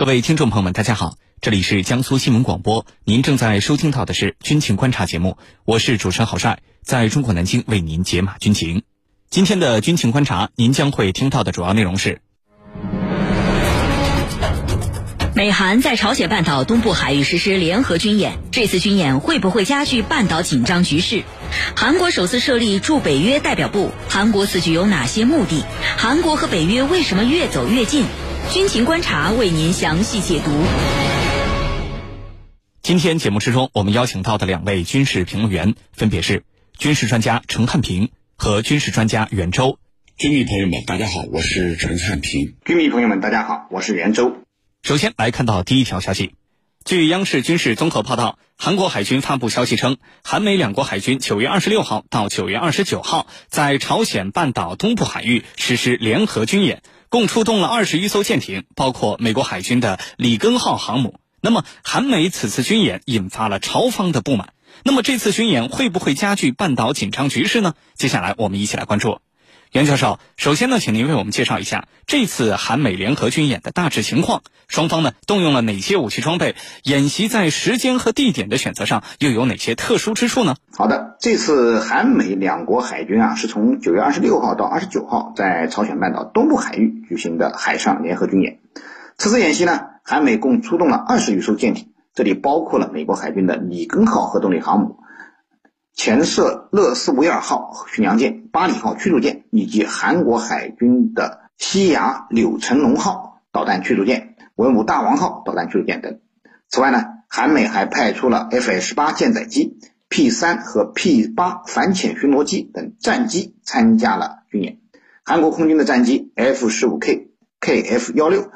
各位听众朋友们，大家好，这里是江苏新闻广播，您正在收听到的是军情观察节目，我是主持人郝帅，在中国南京为您解码军情。今天的军情观察，您将会听到的主要内容是：美韩在朝鲜半岛东部海域实施联合军演，这次军演会不会加剧半岛紧张局势？韩国首次设立驻北约代表部，韩国此举有哪些目的？韩国和北约为什么越走越近？军情观察为您详细解读。今天节目之中，我们邀请到的两位军事评论员分别是军事专家陈汉平和军事专家袁周。军迷朋友们，大家好，我是陈汉平。军迷朋友们，大家好，我是袁周。首先来看到第一条消息，据央视军事综合报道，韩国海军发布消息称，韩美两国海军九月二十六号到九月二十九号在朝鲜半岛东部海域实施联合军演。共出动了二十余艘舰艇，包括美国海军的里根号航母。那么，韩美此次军演引发了朝方的不满。那么，这次军演会不会加剧半岛紧张局势呢？接下来，我们一起来关注。袁教授，首先呢，请您为我们介绍一下这次韩美联合军演的大致情况，双方呢动用了哪些武器装备，演习在时间和地点的选择上又有哪些特殊之处呢？好的，这次韩美两国海军啊，是从九月二十六号到二十九号在朝鲜半岛东部海域举行的海上联合军演。此次演习呢，韩美共出动了二十余艘舰艇，这里包括了美国海军的里根号核动力航母。前涉勒斯维尔号巡洋舰、巴里号驱逐舰以及韩国海军的西雅柳成龙号导弹驱逐舰、文武大王号导弹驱逐舰等。此外呢，韩美还派出了 F-18 舰载机、P-3 和 P-8 反潜巡逻机等战机参加了军演。韩国空军的战机 F-15K、KF-16，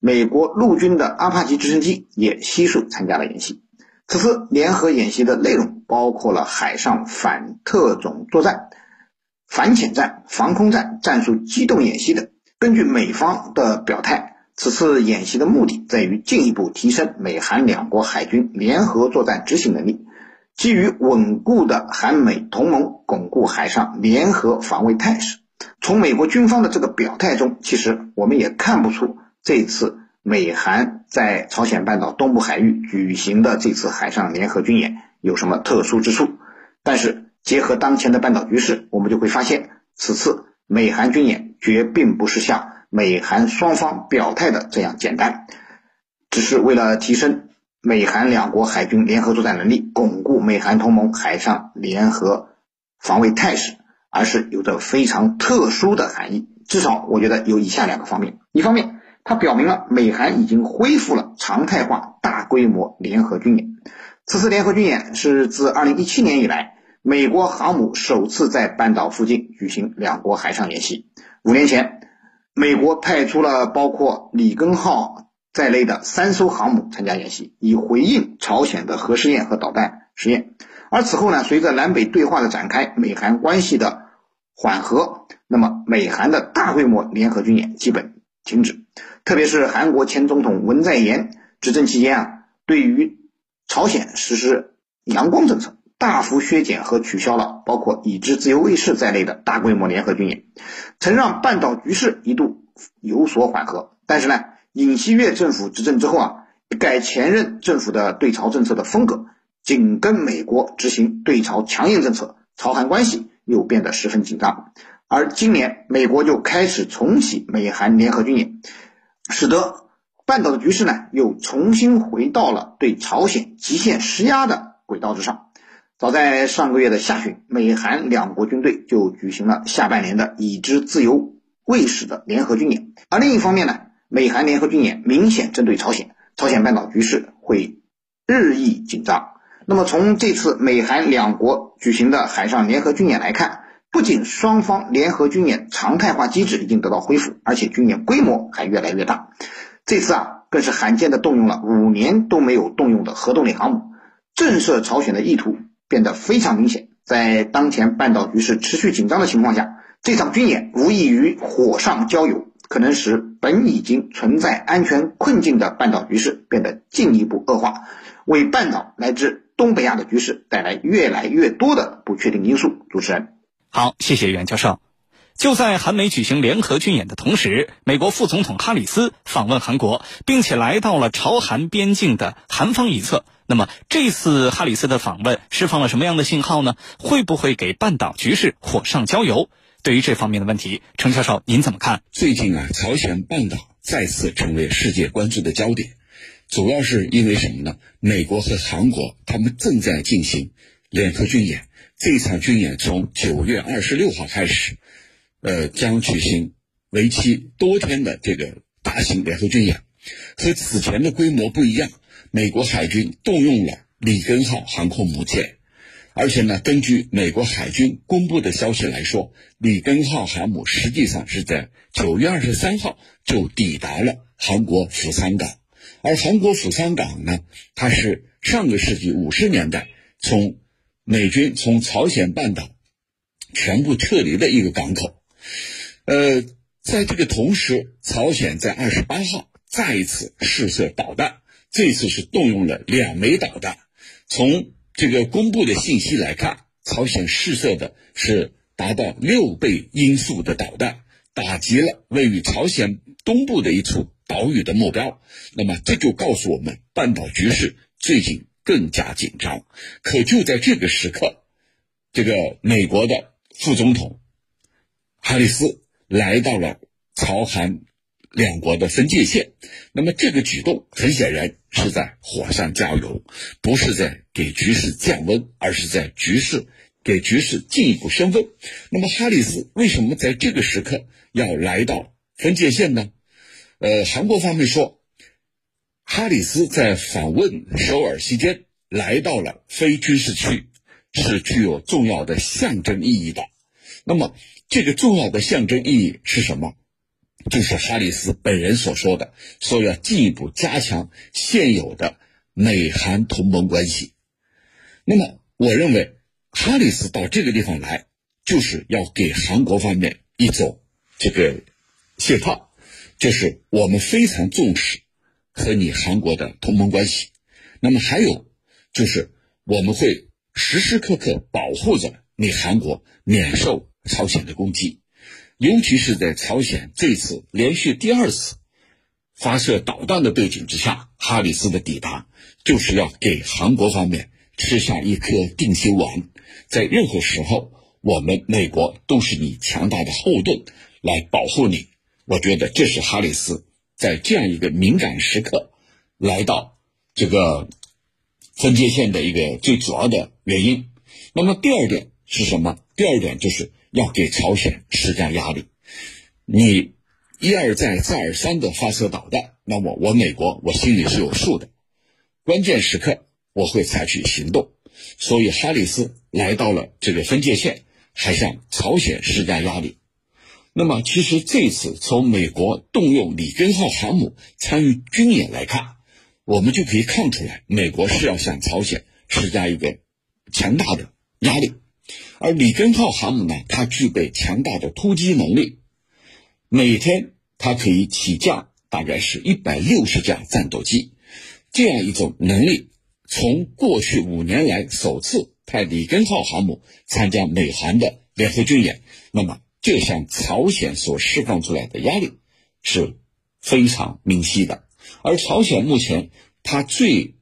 美国陆军的阿帕奇直升机也悉数参加了演习。此次联合演习的内容包括了海上反特种作战、反潜战、防空战、战术机动演习等。根据美方的表态，此次演习的目的在于进一步提升美韩两国海军联合作战执行能力，基于稳固的韩美同盟，巩固海上联合防卫态势。从美国军方的这个表态中，其实我们也看不出这次。美韩在朝鲜半岛东部海域举行的这次海上联合军演有什么特殊之处？但是结合当前的半岛局势，我们就会发现，此次美韩军演绝并不是像美韩双方表态的这样简单，只是为了提升美韩两国海军联合作战能力，巩固美韩同盟海上联合防卫态势，而是有着非常特殊的含义。至少我觉得有以下两个方面：一方面，它表明了美韩已经恢复了常态化大规模联合军演。此次联合军演是自2017年以来，美国航母首次在半岛附近举行两国海上演习。五年前，美国派出了包括里根号在内的三艘航母参加演习，以回应朝鲜的核试验和导弹试验。而此后呢，随着南北对话的展开，美韩关系的缓和，那么美韩的大规模联合军演基本停止。特别是韩国前总统文在寅执政期间啊，对于朝鲜实施“阳光政策”，大幅削减和取消了包括已知自由卫士在内的大规模联合军演，曾让半岛局势一度有所缓和。但是呢，尹锡悦政府执政之后啊，改前任政府的对朝政策的风格，紧跟美国执行对朝强硬政策，朝韩关系又变得十分紧张。而今年，美国就开始重启美韩联合军演。使得半岛的局势呢，又重新回到了对朝鲜极限施压的轨道之上。早在上个月的下旬，美韩两国军队就举行了下半年的已知自由卫士的联合军演。而另一方面呢，美韩联合军演明显针对朝鲜，朝鲜半岛局势会日益紧张。那么从这次美韩两国举行的海上联合军演来看，不仅双方联合军演常态化机制已经得到恢复，而且军演规模还越来越大。这次啊，更是罕见的动用了五年都没有动用的核动力航母，震慑朝鲜的意图变得非常明显。在当前半岛局势持续紧张的情况下，这场军演无异于火上浇油，可能使本已经存在安全困境的半岛局势变得进一步恶化，为半岛乃至东北亚的局势带来越来越多的不确定因素。主持人。好，谢谢袁教授。就在韩美举行联合军演的同时，美国副总统哈里斯访问韩国，并且来到了朝韩边境的韩方一侧。那么，这次哈里斯的访问释放了什么样的信号呢？会不会给半岛局势火上浇油？对于这方面的问题，程教授您怎么看？最近啊，朝鲜半岛再次成为世界关注的焦点，主要是因为什么呢？美国和韩国他们正在进行联合军演，这场军演从九月二十六号开始。呃，将举行为期多天的这个大型联合军演，和此前的规模不一样。美国海军动用了里根号航空母舰，而且呢，根据美国海军公布的消息来说，里根号航母实际上是在九月二十三号就抵达了韩国釜山港。而韩国釜山港呢，它是上个世纪五十年代从美军从朝鲜半岛全部撤离的一个港口。呃，在这个同时，朝鲜在二十八号再一次试射导弹，这次是动用了两枚导弹。从这个公布的信息来看，朝鲜试射的是达到六倍音速的导弹，打击了位于朝鲜东部的一处岛屿的目标。那么，这就告诉我们，半岛局势最近更加紧张。可就在这个时刻，这个美国的副总统。哈里斯来到了朝韩两国的分界线，那么这个举动很显然是在火上加油，不是在给局势降温，而是在局势给局势进一步升温。那么哈里斯为什么在这个时刻要来到分界线呢？呃，韩国方面说，哈里斯在访问首尔期间来到了非军事区，是具有重要的象征意义的。那么。这个重要的象征意义是什么？就是哈里斯本人所说的，说要进一步加强现有的美韩同盟关系。那么，我认为哈里斯到这个地方来，就是要给韩国方面一种这个信号，就是我们非常重视和你韩国的同盟关系。那么还有就是，我们会时时刻刻保护着你韩国免受。朝鲜的攻击，尤其是在朝鲜这次连续第二次发射导弹的背景之下，哈里斯的抵达就是要给韩国方面吃下一颗定心丸。在任何时候，我们美国都是你强大的后盾，来保护你。我觉得这是哈里斯在这样一个敏感时刻来到这个分界线的一个最主要的原因。那么第二点是什么？第二点就是。要给朝鲜施加压力，你一而再、再而三的发射导弹，那么我美国我心里是有数的。关键时刻我会采取行动，所以哈里斯来到了这个分界线，还向朝鲜施加压力。那么，其实这次从美国动用里根号航母参与军演来看，我们就可以看出来，美国是要向朝鲜施加一个强大的压力。而里根号航母呢，它具备强大的突击能力，每天它可以起降大概是一百六十架战斗机，这样一种能力，从过去五年来首次派里根号航母参加美韩的联合军演，那么这向朝鲜所释放出来的压力是非常明晰的。而朝鲜目前它最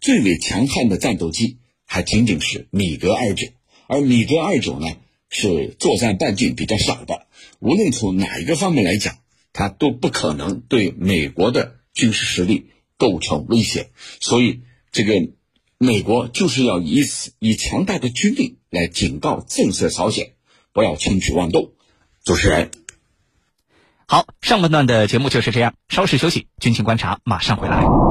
最为强悍的战斗机，还仅仅是米格二九。而米格二九呢，是作战半径比较小的，无论从哪一个方面来讲，它都不可能对美国的军事实力构成威胁。所以，这个美国就是要以此以强大的军力来警告震慑朝鲜，不要轻举妄动。主持人，好，上半段的节目就是这样，稍事休息，军情观察马上回来。